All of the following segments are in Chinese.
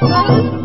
我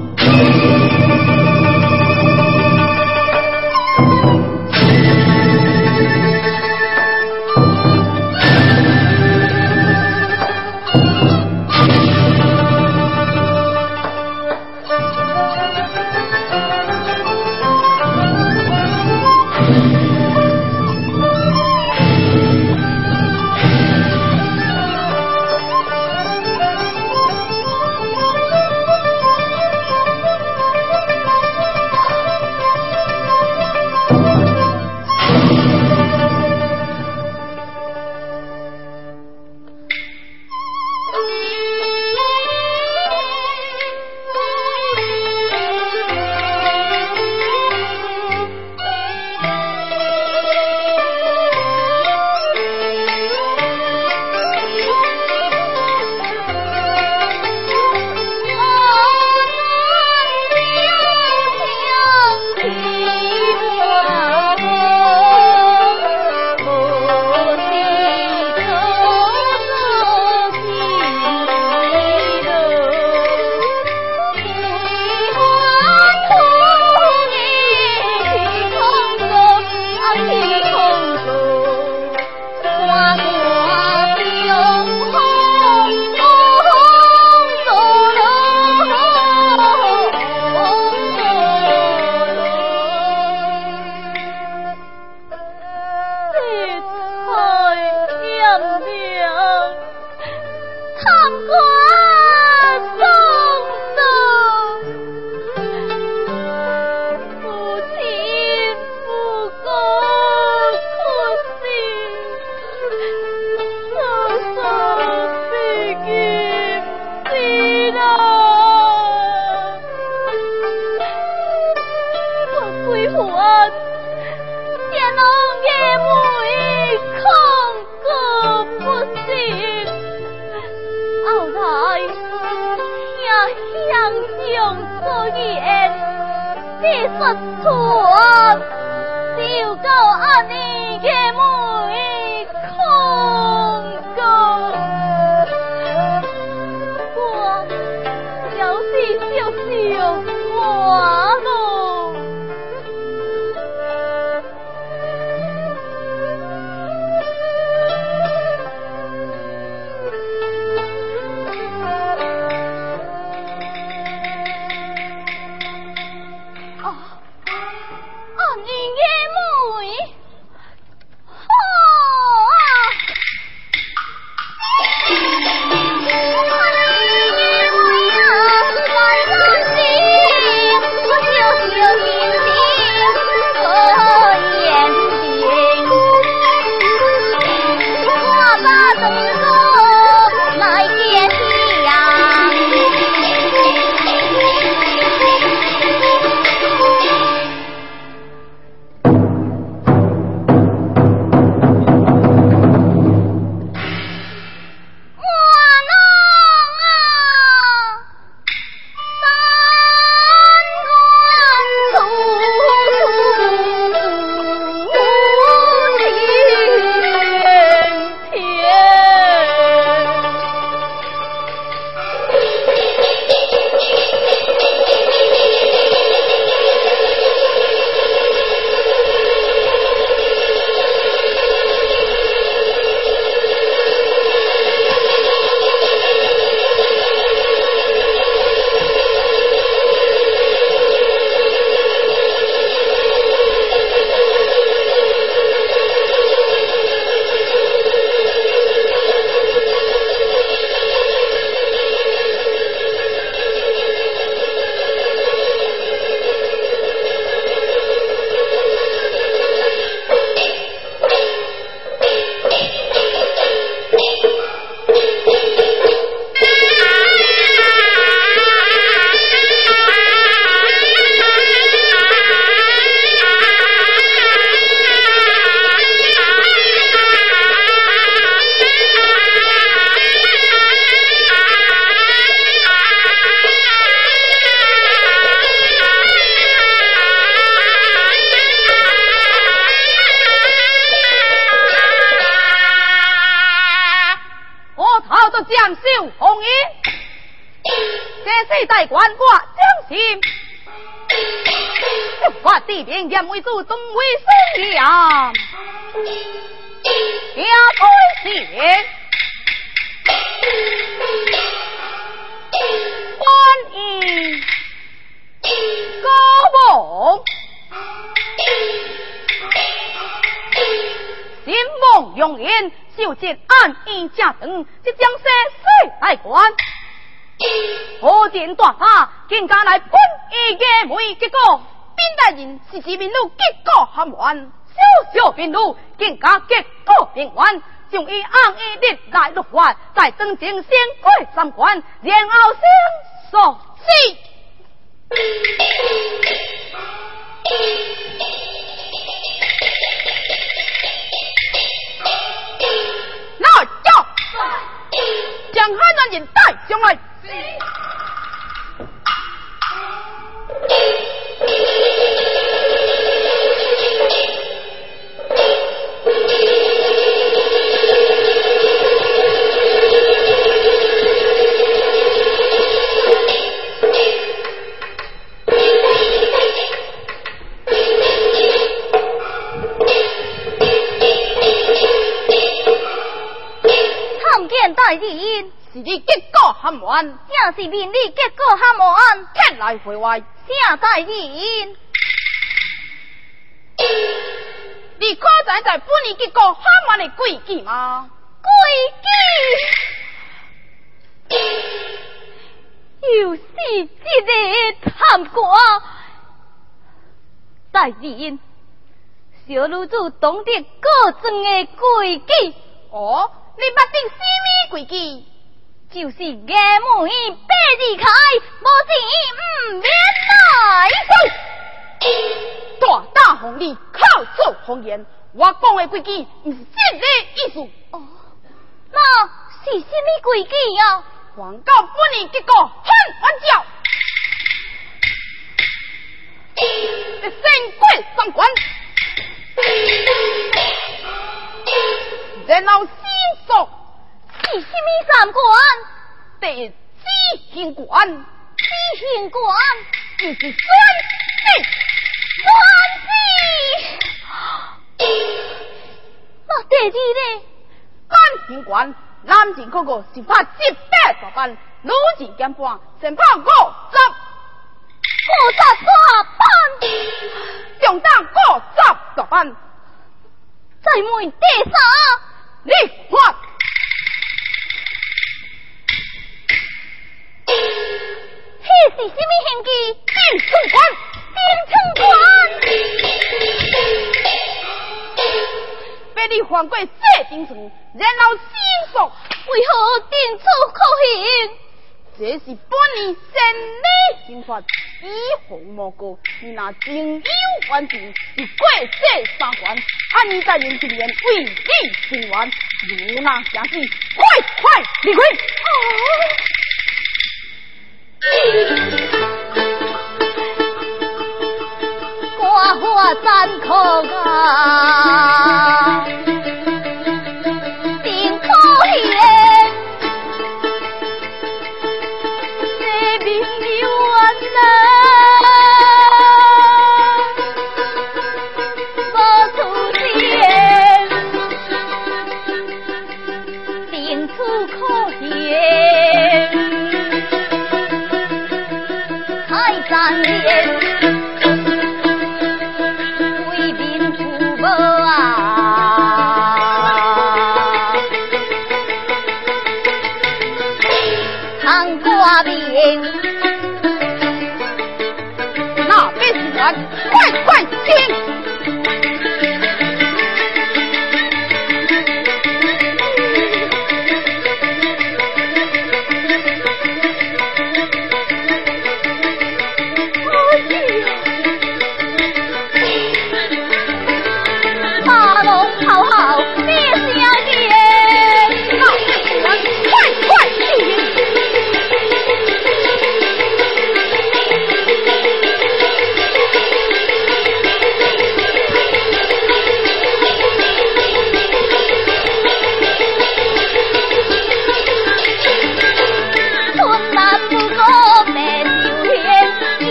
这世代官挂将心，我地边严为主，东为孙杨，下推贤，欢迎高梦。新梦永远，修建安逸家等，即将生水来关。何见大法，竟敢来喷一个梅，结果边大人是自民路，结果含完，小小边路竟敢结果平完，将伊安逸的来落完，再登前先过三关，然后先说死。来叫，将海南人带上来。大人，是你结果含完，正是命你结果含完，天来回外，正大人，你可知在本年结果含完的规矩吗？规矩，又是一个贪官，大人，小女子懂得各种的规矩。哦。你捌定什么规矩？就是衙门八字开，无钱唔免来。大胆红利，口出红言，我讲的规矩唔是这个意思。哦，那是什么规矩啊？还告本年结果很玩笑，先过三关，然后。说是什么三官？得知行官，知行官就是孙子，孙子。那第二呢？单行官，男人哥哥是怕七八十班，女人减半，先怕五十，五十大班，中当五十大班。再问第三。你看，那是什么刑具？定春官，定春官。被你犯过这定罪，然后心说，为何定处可刑？这是本年审理刑法，以红莫过。你那情有完情，是过这三关，安在人今年为你伸冤，如那相信，快快离开！花花残酷啊！十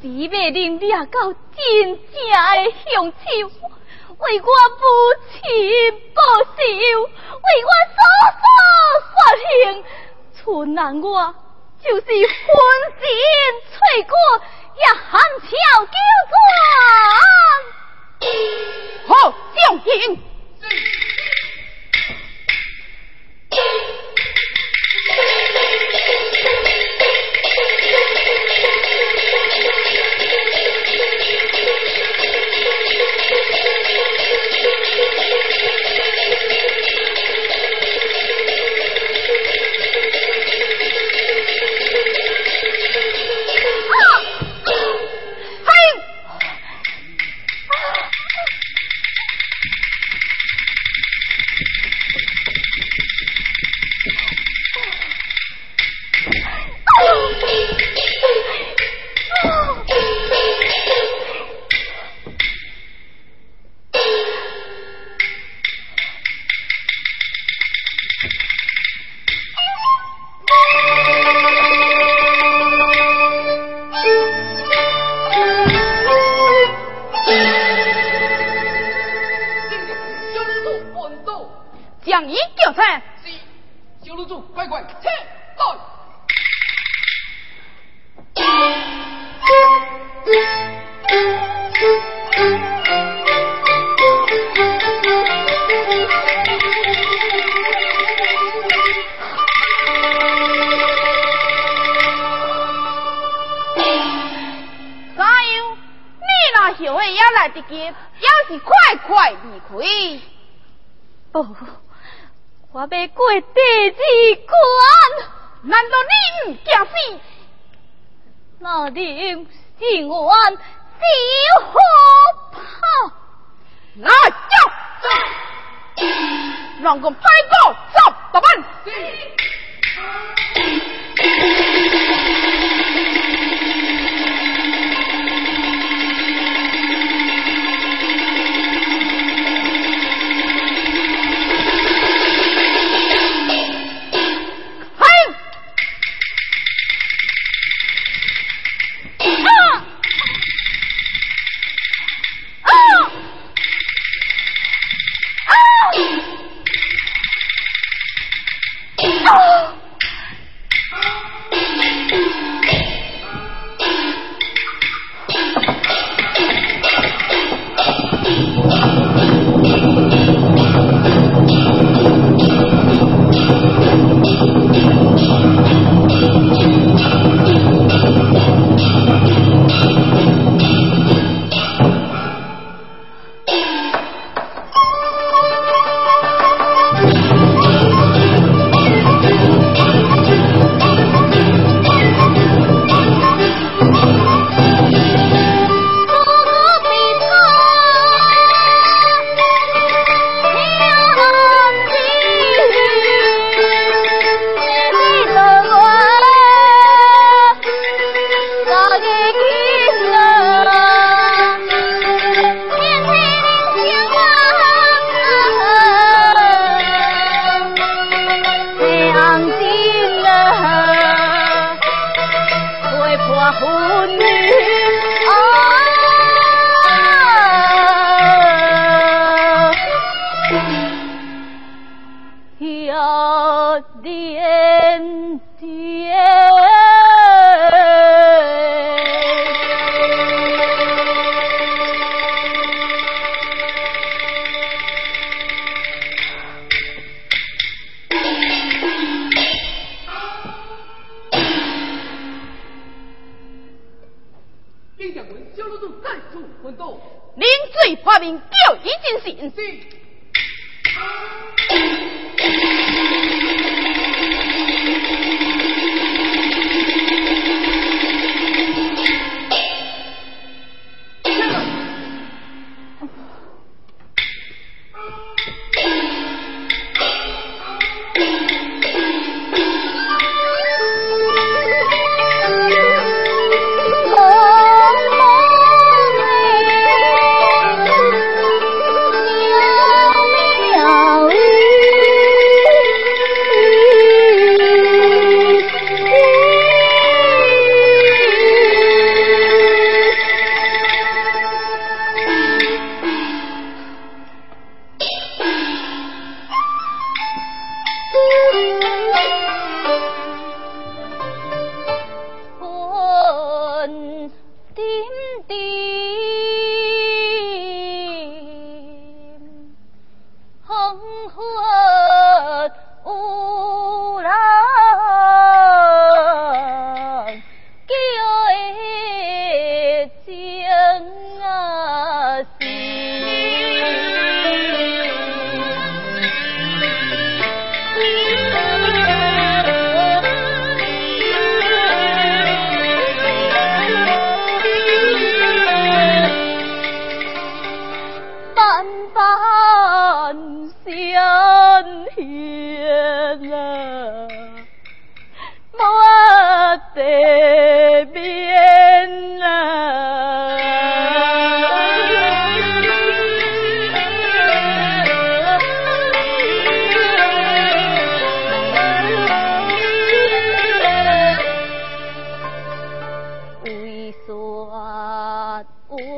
只袂用惹到真正的凶手，为我付钱报仇，为我所所所行。剩人我就是粉身碎骨，也含笑九泉。好，敬亭。Điện sĩ, 来，走，让我们 sĩ, hộp 走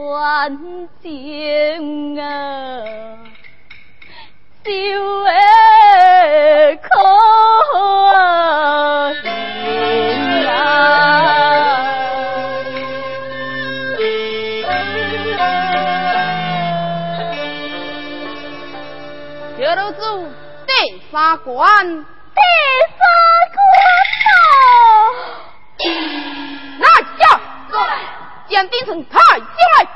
关景啊，笑口颜啊！小楼主，带纱冠，带纱冠啊！来，进来，将丁生抬进来。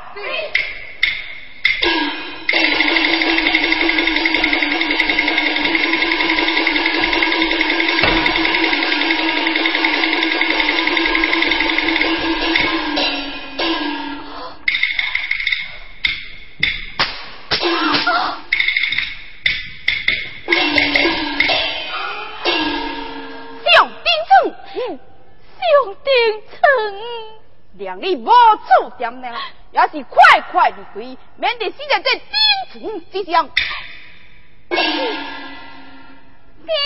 你无处掂量，也是快快的开，免得死在这丁城之上。娘娘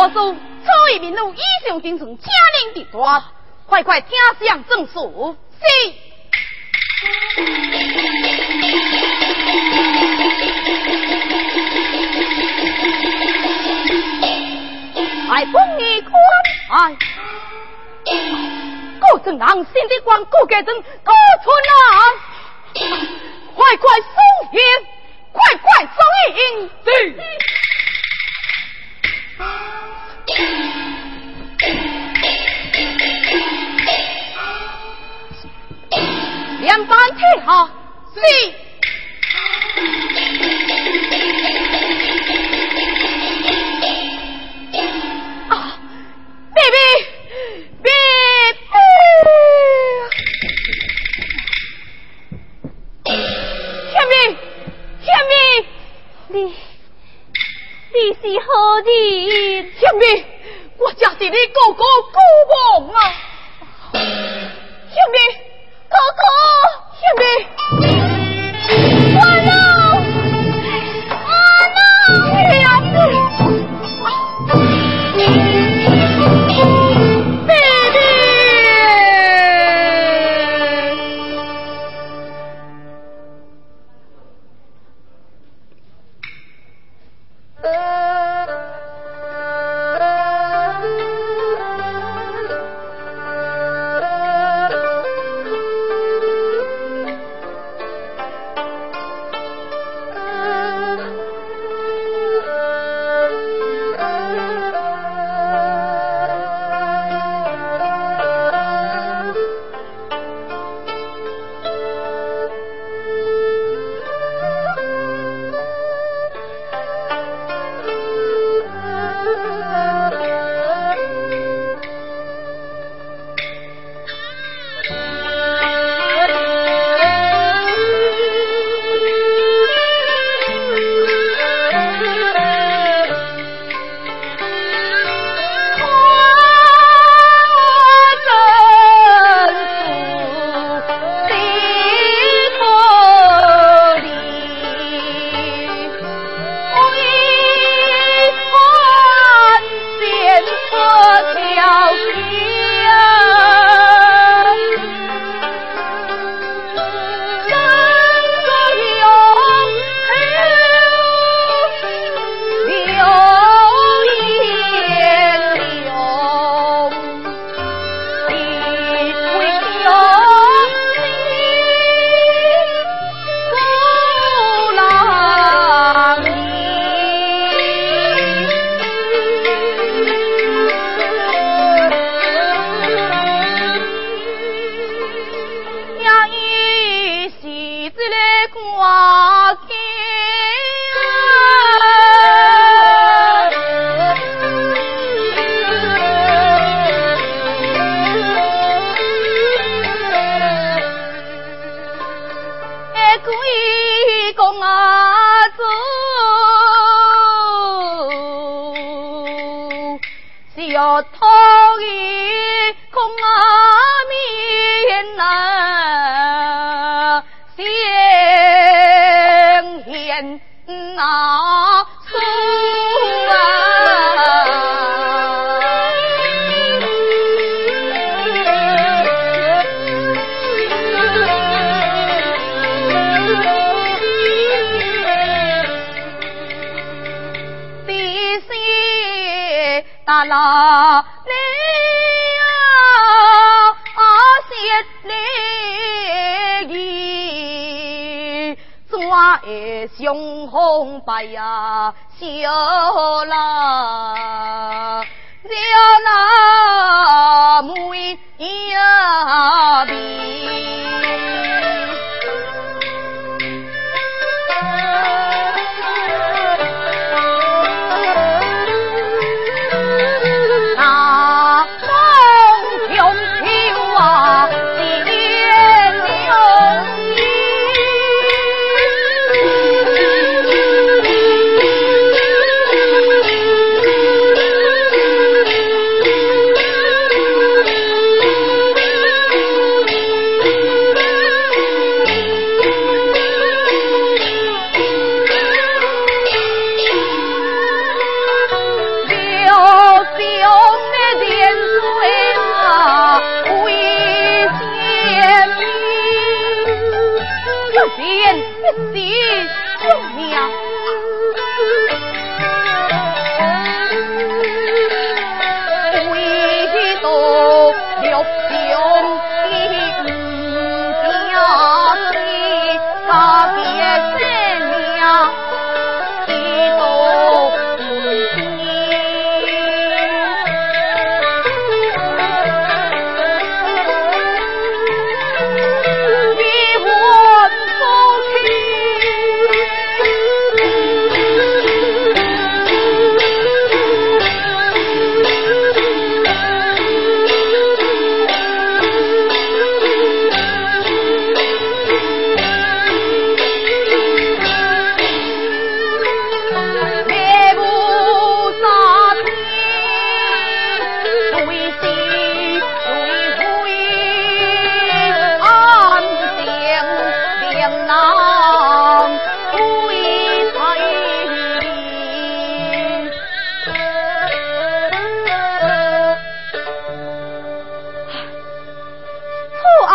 我说此位名路以上精神，请您地端，快快听响证书。是。来封你官，哎，高正郎新的官，高家正高春郎，快快送迎，快快送迎。两班退下，是。啊，baby baby，天明天明，你你是何人？天明，我就是你哥哥顾梦啊，天明。哥哥，天明，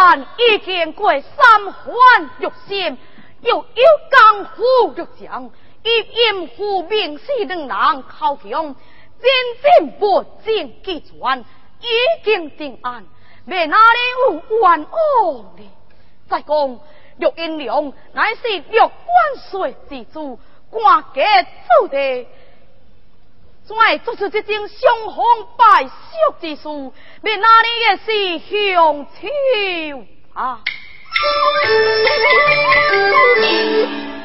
案已经过三环六线，又有江湖玉将，以严护名士两人靠强，真正不正计传，已经定案，未哪里有冤枉呢？再讲玉英良乃是六万岁之主，官家子弟。怎会做出这种伤风败俗之事？免哪里也是凶手啊！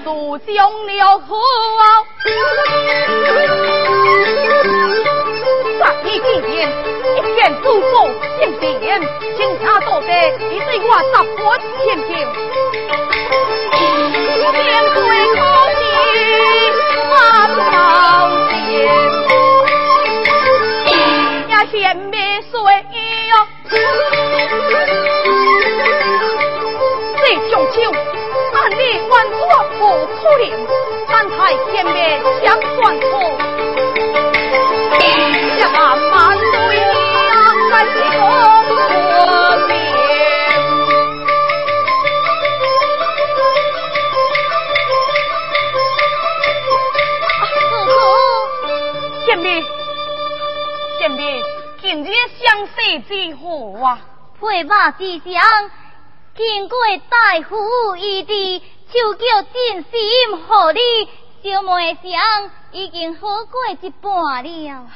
自将了后，十一之前，一见祖父姓田，请他多谢，你对我十分谦敬。天灭水哟，这中秋，俺你万错不可能，咱太天灭相算破，也慢慢对呀，咱是公婆边。天灭，天灭。今日相识之何啊？配马之相，经过大夫医治，手脚尽心合理，小妹相已经好过一半了。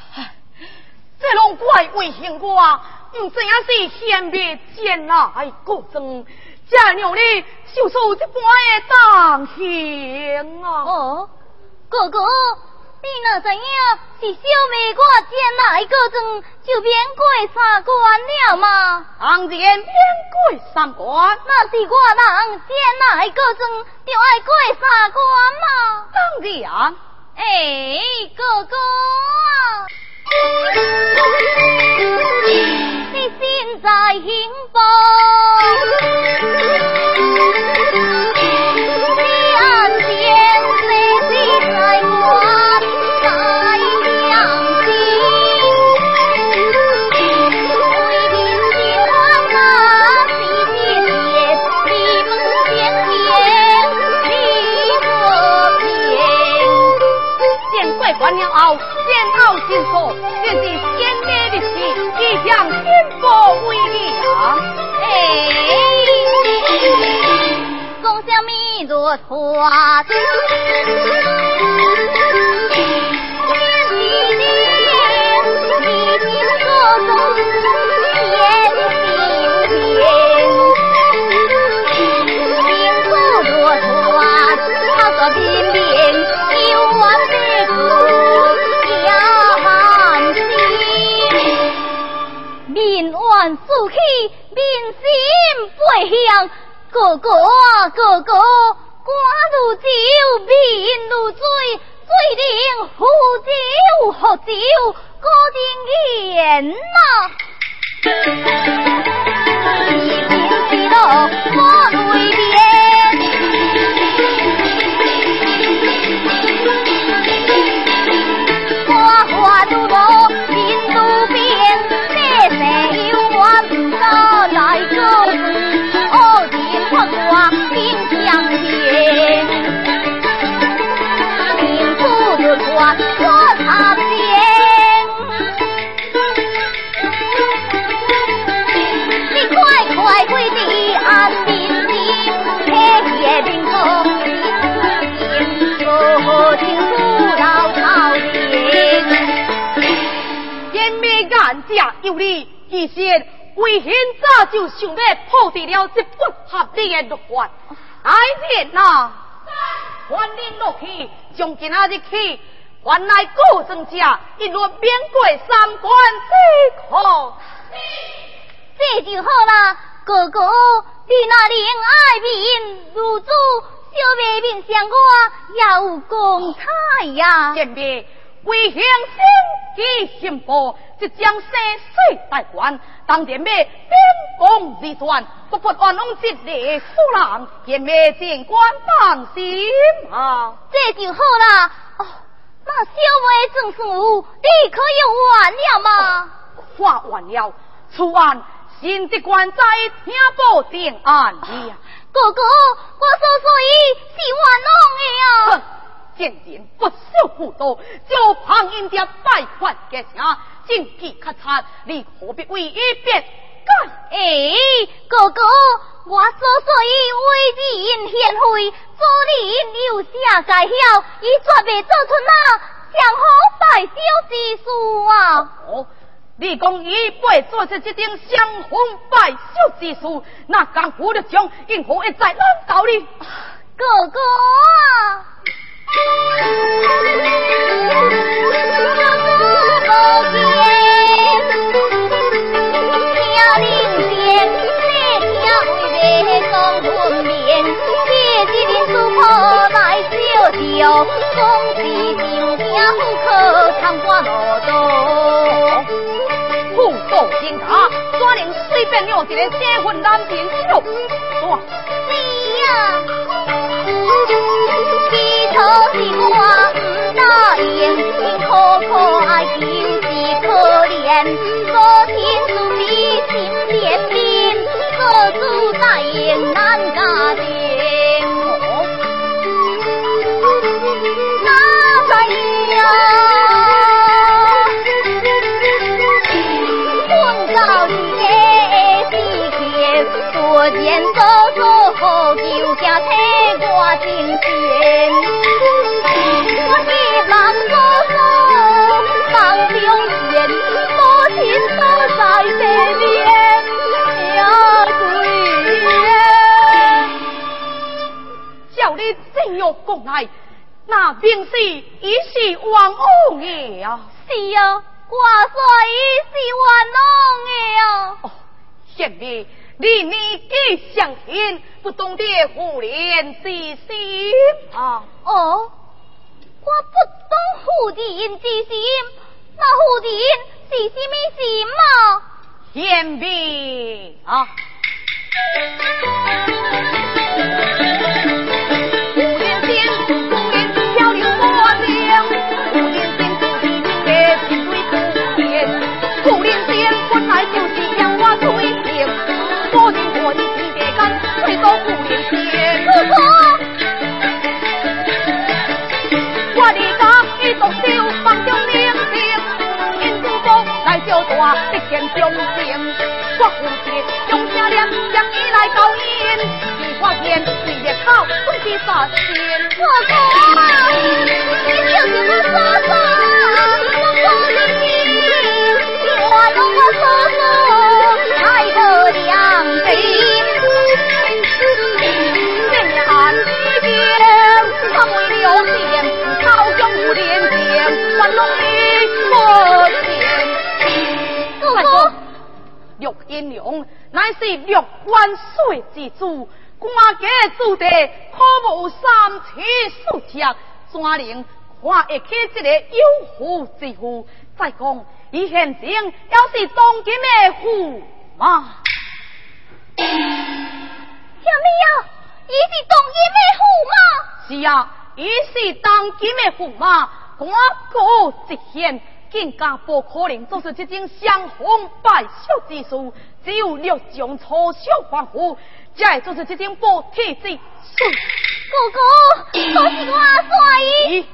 这拢怪为幸我，唔知影是先别见来过争，才让你受受一般的当刑啊！哦，哥哥。你若知影是小妹我见哪一个钟就免过三关了吗？当然免过三关。那是我人见哪一个钟就爱过三关吗？当然。哎，哥哥，你心在幸福。为亮。哎，共享弥陀团。心背向，哥哥啊哥哥，官如酒，民如水，水灵喝酒喝酒，歌尽言呐。干家有理，一线。为现早就想要破除了这不合理的律法，来人呐！还令落去，从今仔日起，原来古庄家一律免过三关之考。这就好啦，哥哥，你那怜爱民如主，小妹面向我也有光彩呀。贤妹，为乡心机幸福，即将生水大官。当年咩边防之传，不不安弄一列夫人，也没见官放心啊！这就好啦。哦，那小妹正是我，你可以完了吗？画完了，此案新的官在听报定案呀。哥哥，我所说伊是冤枉的呀。见人不守妇道，就旁人家败坏家声，正气咔嚓，你何必为一变改？哎，哥哥，我所说伊为人贤惠，做人有啥该晓？伊绝未做出那相好败小之事啊！哦，你讲伊会做出这种相好败小之事，那江湖的将因何会在难道你？哥哥啊！结婚男丁就抓。是呀，可是我不答应，因可可爱就是可怜，母亲慈悲心连连，各自答应难家庭。来？那便是一是王王爷啊！是啊，我说一是王王爷啊！哦，贤弟。你年纪相轻，不懂得妇人之心啊！哦，我不懂妇人之心，那妇人是什么心嘛？贤弟啊！见忠心。我父亲用下脸将你来告因，你发现你的口总是杀心。我哥，你就是我嫂嫂，怎能看会起这个有福之妇？再讲，伊现今要是当今的驸马，什么呀？伊是当今的驸马，是啊，伊是当今的驸马，官高职显，更加不可能做出这种伤风败俗之事。只有六将初小欢呼，才会做出这种不体之。哥哥，都是我帅伊，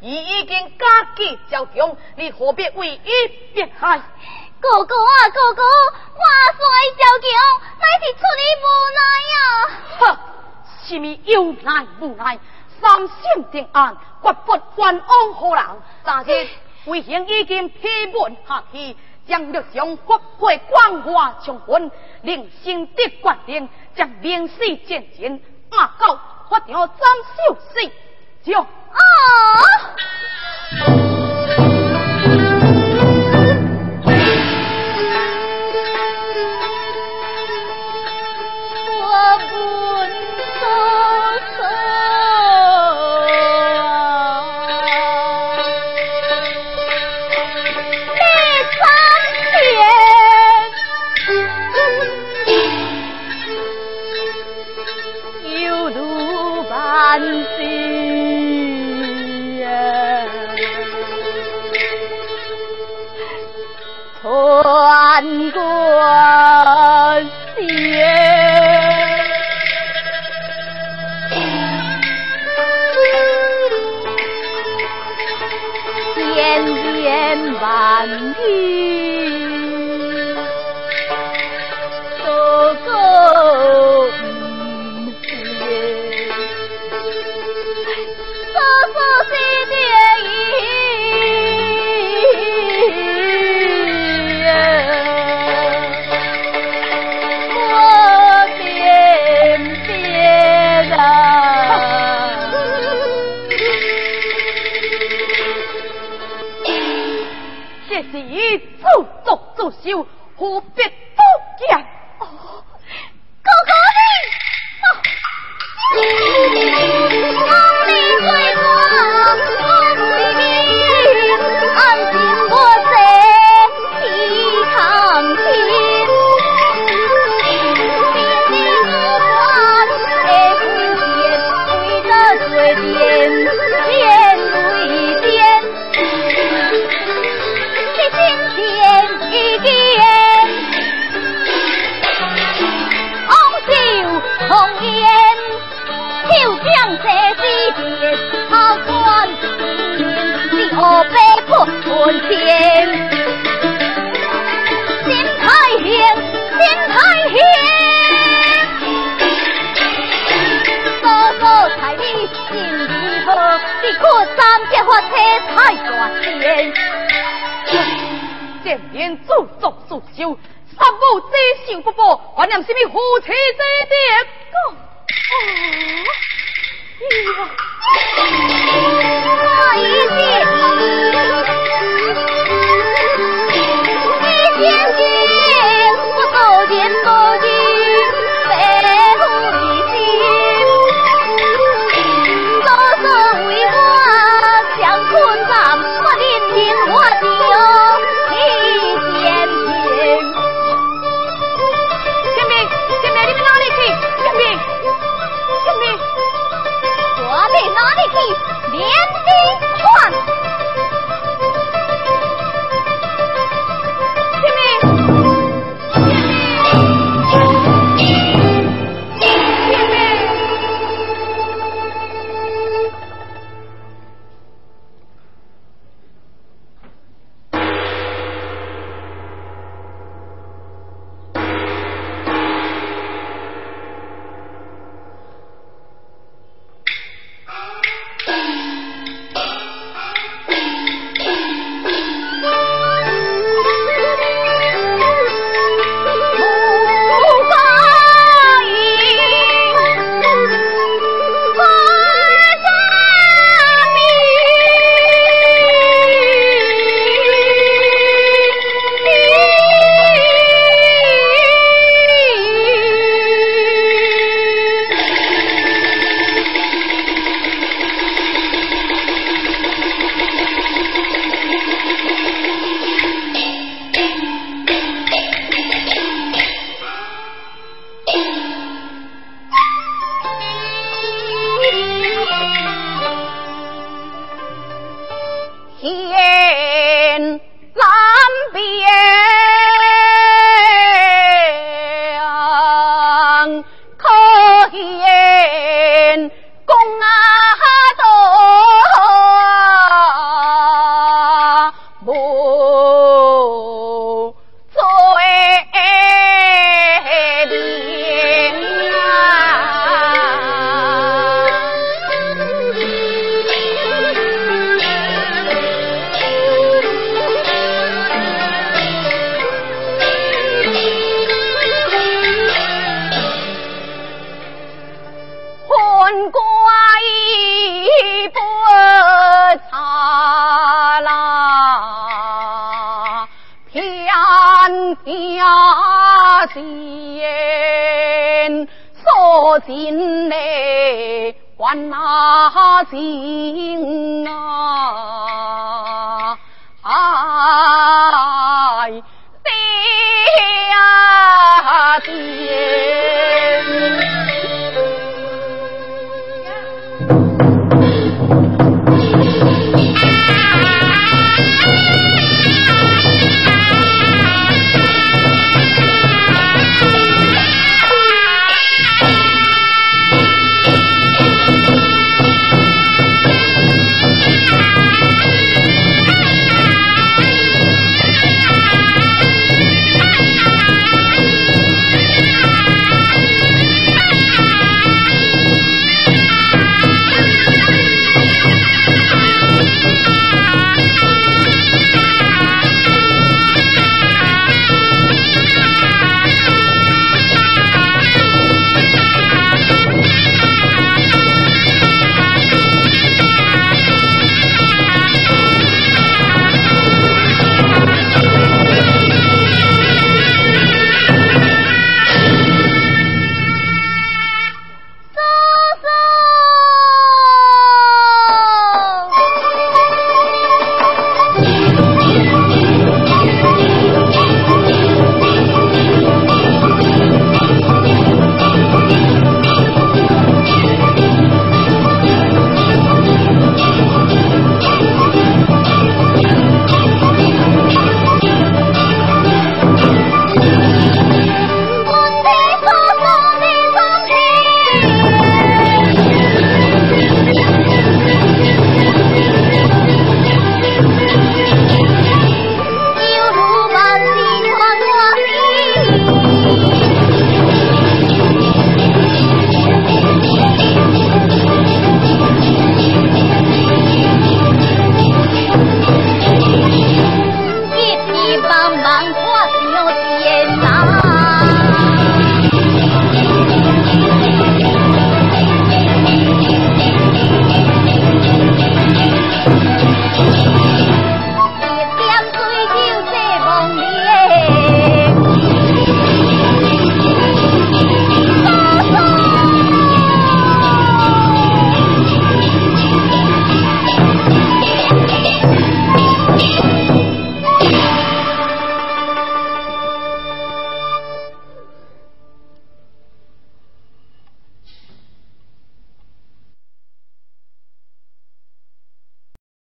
伊已经家计交强，你何必为伊变害？哥哥啊，哥哥，我帅交强，乃是出于无奈呀。哼！是咪有奈无奈？三审定案，绝不冤枉何人。但是为兄已经批文下去，将六将发配关外充军，令新的决定将明死见前，押到法场斩首死就啊！连年做作数修杀五之仇不报还念什么夫妻之别金锁金内还那金啊。